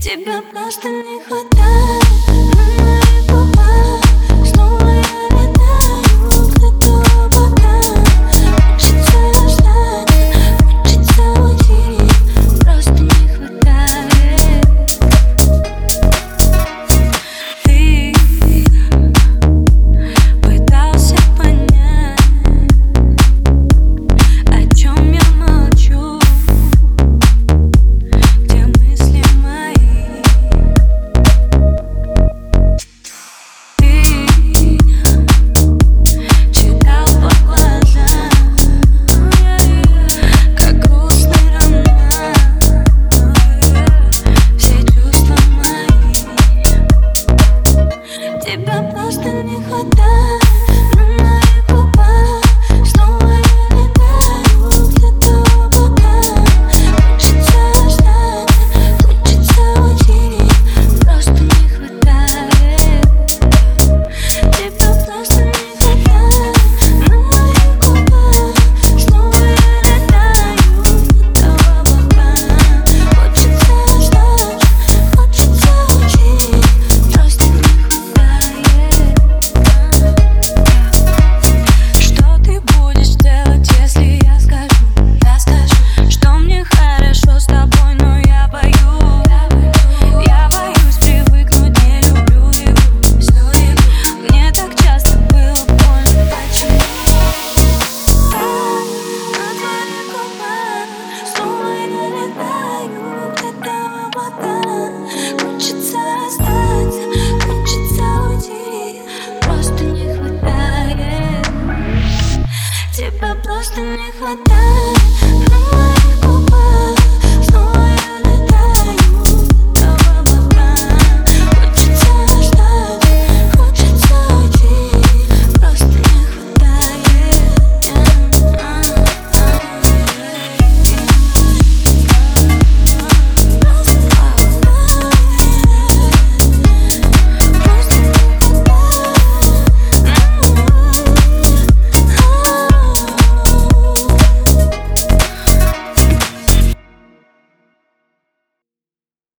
Тебя просто не хватает Тебя просто не хватает. for that. No.